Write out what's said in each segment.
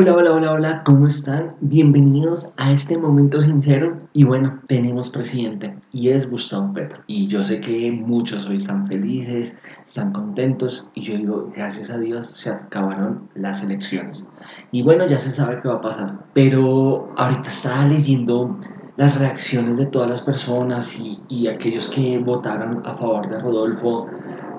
Hola, hola, hola, hola, ¿cómo están? Bienvenidos a este momento sincero. Y bueno, tenemos presidente y es Gustavo Petro. Y yo sé que muchos hoy están felices, están contentos. Y yo digo, gracias a Dios se acabaron las elecciones. Y bueno, ya se sabe qué va a pasar. Pero ahorita estaba leyendo las reacciones de todas las personas y, y aquellos que votaron a favor de Rodolfo,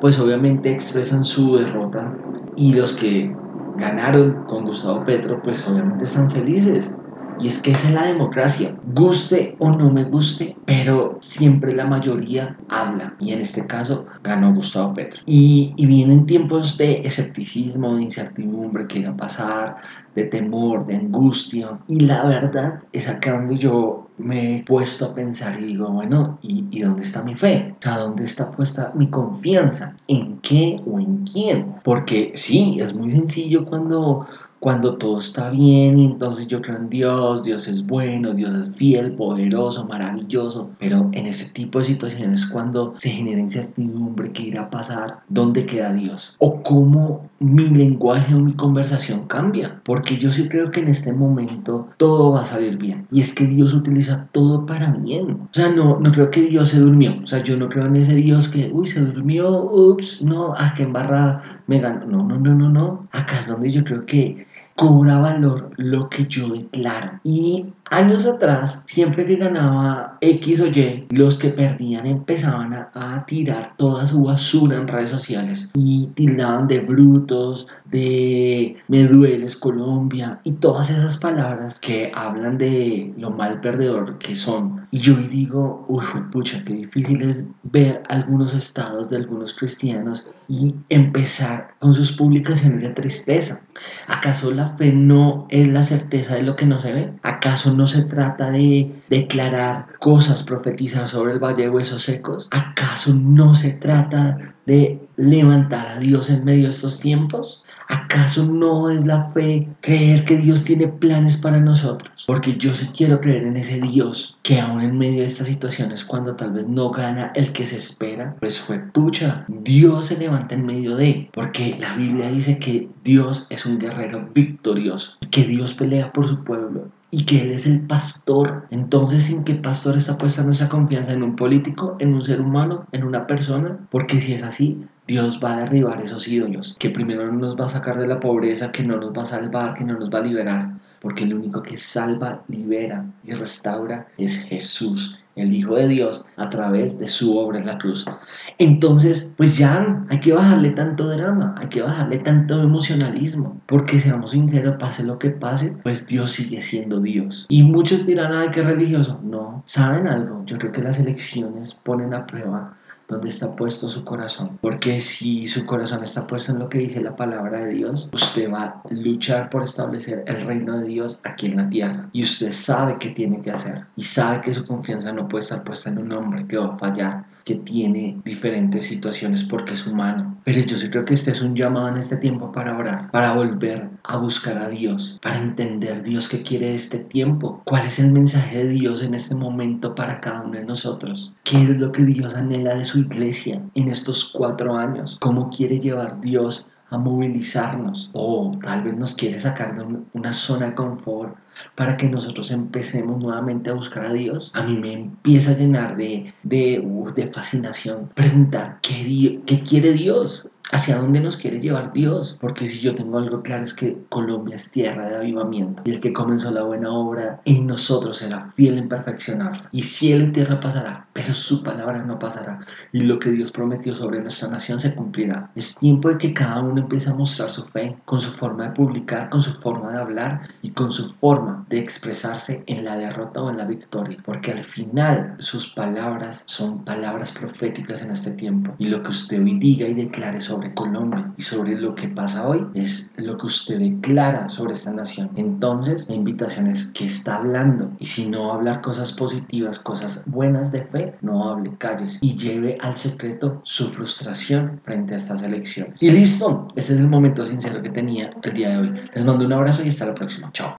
pues obviamente expresan su derrota. Y los que ganaron con Gustavo Petro, pues obviamente están felices. Y es que esa es la democracia. Guste o no me guste, pero siempre la mayoría habla. Y en este caso ganó Gustavo Petro. Y, y vienen tiempos de escepticismo, de incertidumbre, que iba a pasar, de temor, de angustia. Y la verdad es acá donde yo me he puesto a pensar y digo, bueno, ¿y, ¿y, dónde está mi fe? ¿A dónde está puesta mi confianza? ¿En qué o en quién? Porque sí, es muy sencillo cuando cuando todo está bien y entonces yo creo en Dios, Dios es bueno, Dios es fiel, poderoso, maravilloso, pero en ese tipo de situaciones cuando se genera incertidumbre, qué irá a pasar, dónde queda Dios o cómo mi lenguaje o mi conversación cambia, porque yo sí creo que en este momento todo va a salir bien. Y es que Dios utiliza todo para bien, o sea, no, no creo que Dios se durmió, o sea, yo no creo en ese Dios que, uy, se durmió, ups, no, ah, que embarrada me ganó, no, no, no, no, no, acá es donde yo creo que cobra valor lo que yo declaro. Y años atrás, siempre que ganaba X o Y, los que perdían empezaban a, tirar toda su basura en redes sociales y tildaban de brutos, de me dueles Colombia y todas esas palabras que hablan de lo mal perdedor que son. Y yo digo, uy, pucha, qué difícil es ver algunos estados de algunos cristianos y empezar con sus publicaciones de tristeza. ¿Acaso la fe no es la certeza de lo que no se ve? ¿Acaso no se trata de declarar cosas, profetizar sobre el valle de huesos secos? ¿Acaso no se trata de levantar a Dios en medio de estos tiempos? ¿Acaso no es la fe creer que Dios tiene planes para nosotros? Porque yo sí quiero creer en ese Dios que aún en medio de estas situaciones, cuando tal vez no gana el que se espera, pues fue pucha. Dios se levanta en medio de, porque la Biblia dice que Dios es un guerrero victorioso, que Dios pelea por su pueblo y que Él es el pastor. Entonces, ¿en qué pastor está puesta nuestra confianza? ¿En un político? ¿En un ser humano? ¿En una persona? Porque si es así, Dios va a derribar esos ídolos, que primero no nos va a sacar de la pobreza, que no nos va a salvar, que no nos va a liberar, porque el único que salva, libera y restaura es Jesús el Hijo de Dios, a través de su obra en la cruz. Entonces, pues ya hay que bajarle tanto drama, hay que bajarle tanto emocionalismo, porque seamos sinceros, pase lo que pase, pues Dios sigue siendo Dios. Y muchos dirán, ay, qué religioso. No, ¿saben algo? Yo creo que las elecciones ponen a prueba dónde está puesto su corazón. Porque si su corazón está puesto en lo que dice la palabra de Dios, usted va a luchar por establecer el reino de Dios aquí en la tierra. Y usted sabe qué tiene que hacer. Y sabe que su confianza no puede estar puesta en un hombre que va a fallar, que tiene diferentes situaciones porque es humano. Pero yo sí creo que este es un llamado en este tiempo para orar, para volver a buscar a Dios, para entender Dios qué quiere este tiempo, cuál es el mensaje de Dios en este momento para cada uno de nosotros, qué es lo que Dios anhela de su iglesia en estos cuatro años, cómo quiere llevar Dios a movilizarnos. O tal vez nos quiere sacar de una zona de confort para que nosotros empecemos nuevamente a buscar a Dios, a mí me empieza a llenar de, de, de fascinación preguntar ¿qué, qué quiere Dios hacia dónde nos quiere llevar Dios. Porque si yo tengo algo claro es que Colombia es tierra de avivamiento y el que comenzó la buena obra en nosotros será fiel en perfeccionarla. Y cielo y tierra pasará, pero su palabra no pasará. Y lo que Dios prometió sobre nuestra nación se cumplirá. Es tiempo de que cada uno empiece a mostrar su fe con su forma de publicar, con su forma de hablar y con su forma de expresarse en la derrota o en la victoria. Porque al final sus palabras son palabras proféticas en este tiempo. Y lo que usted hoy diga y declare sobre sobre Colombia y sobre lo que pasa hoy es lo que usted declara sobre esta nación. Entonces, la invitación es que está hablando y si no hablar cosas positivas, cosas buenas de fe, no hable, calles y lleve al secreto su frustración frente a estas elecciones. Y listo, ese es el momento sincero que tenía el día de hoy. Les mando un abrazo y hasta la próxima. Chao.